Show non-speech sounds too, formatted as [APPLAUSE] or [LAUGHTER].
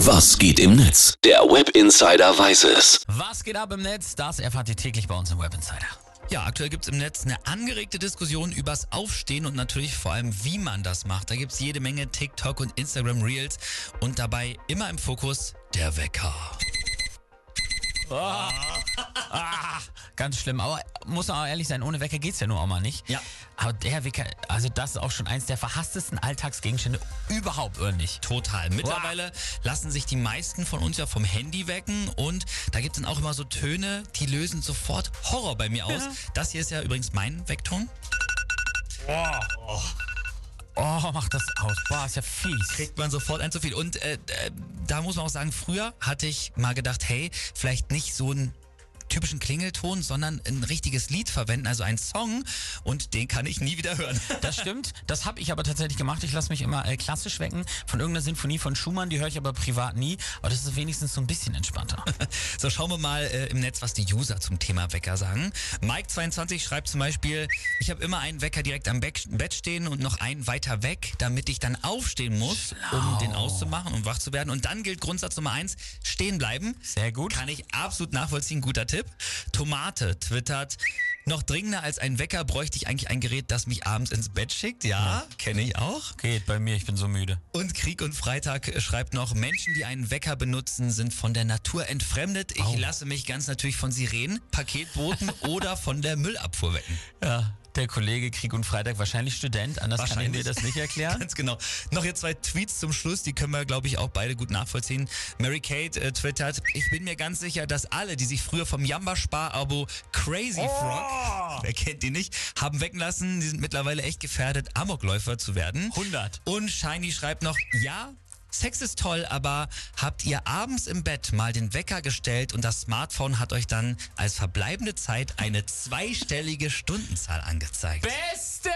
Was geht im Netz? Der Web Insider weiß es. Was geht ab im Netz? Das erfahrt ihr täglich bei uns im Web Insider. Ja, aktuell gibt es im Netz eine angeregte Diskussion übers Aufstehen und natürlich vor allem, wie man das macht. Da gibt es jede Menge TikTok und Instagram Reels und dabei immer im Fokus der Wecker. Ah, [LAUGHS] ah, [LAUGHS] ganz schlimm. Aber muss man auch ehrlich sein, ohne Wecker geht's ja nur auch mal nicht. Ja. Aber der Wecker, also das ist auch schon eins der verhasstesten Alltagsgegenstände überhaupt, oder nicht? Total. Mittlerweile lassen sich die meisten von uns ja vom Handy wecken und da gibt es dann auch immer so Töne, die lösen sofort Horror bei mir aus. Ja. Das hier ist ja übrigens mein Weckton. Oh, mach das aus. Boah, ist ja fies. Kriegt man sofort ein zu viel. Und äh, äh, da muss man auch sagen, früher hatte ich mal gedacht, hey, vielleicht nicht so einen typischen Klingelton, sondern ein richtiges Lied verwenden, also einen Song und den kann ich nie wieder hören. [LAUGHS] Das stimmt. Das habe ich aber tatsächlich gemacht. Ich lasse mich immer äh, klassisch wecken von irgendeiner Sinfonie von Schumann. Die höre ich aber privat nie. Aber das ist wenigstens so ein bisschen entspannter. [LAUGHS] So, schauen wir mal äh, im Netz, was die User zum Thema Wecker sagen. Mike22 schreibt zum Beispiel, ich habe immer einen Wecker direkt am Bett stehen und noch einen weiter weg, damit ich dann aufstehen muss, um den auszumachen und wach zu werden. Und dann gilt Grundsatz Nummer eins, stehen bleiben. Sehr gut. Kann ich absolut nachvollziehen, guter Tipp. Tomate twittert, noch dringender als ein Wecker bräuchte ich eigentlich ein Gerät, das mich abends ins Bett schickt. Ja, kenne ich auch. Geht bei mir, ich bin so müde. Und Krieg und Freitag äh, schreibt noch, Menschen, die einen Wecker benutzen, sind von der Natur entfremdet. Ich Au. lasse mich ganz natürlich von Sirenen, Paketbooten [LAUGHS] oder von der Müllabfuhr wecken. Ja, der Kollege Krieg und Freitag, wahrscheinlich Student, anders kann ich Wahrscheinlich. dir das nicht erklären. [LAUGHS] Ganz genau. Noch hier zwei Tweets zum Schluss, die können wir, glaube ich, auch beide gut nachvollziehen. Mary Kate äh, twittert, ich bin mir ganz sicher, dass alle, die sich früher vom Jamba-Spar-Abo Crazy Frog, [LAUGHS] wer kennt die nicht, haben wecken lassen, die sind mittlerweile echt gefährdet, Amokläufer zu werden. 100. Und Shiny schreibt noch, ja, Sex ist toll, aber habt ihr abends im Bett mal den Wecker gestellt und das Smartphone hat euch dann als verbleibende Zeit eine zweistellige Stundenzahl angezeigt? Beste!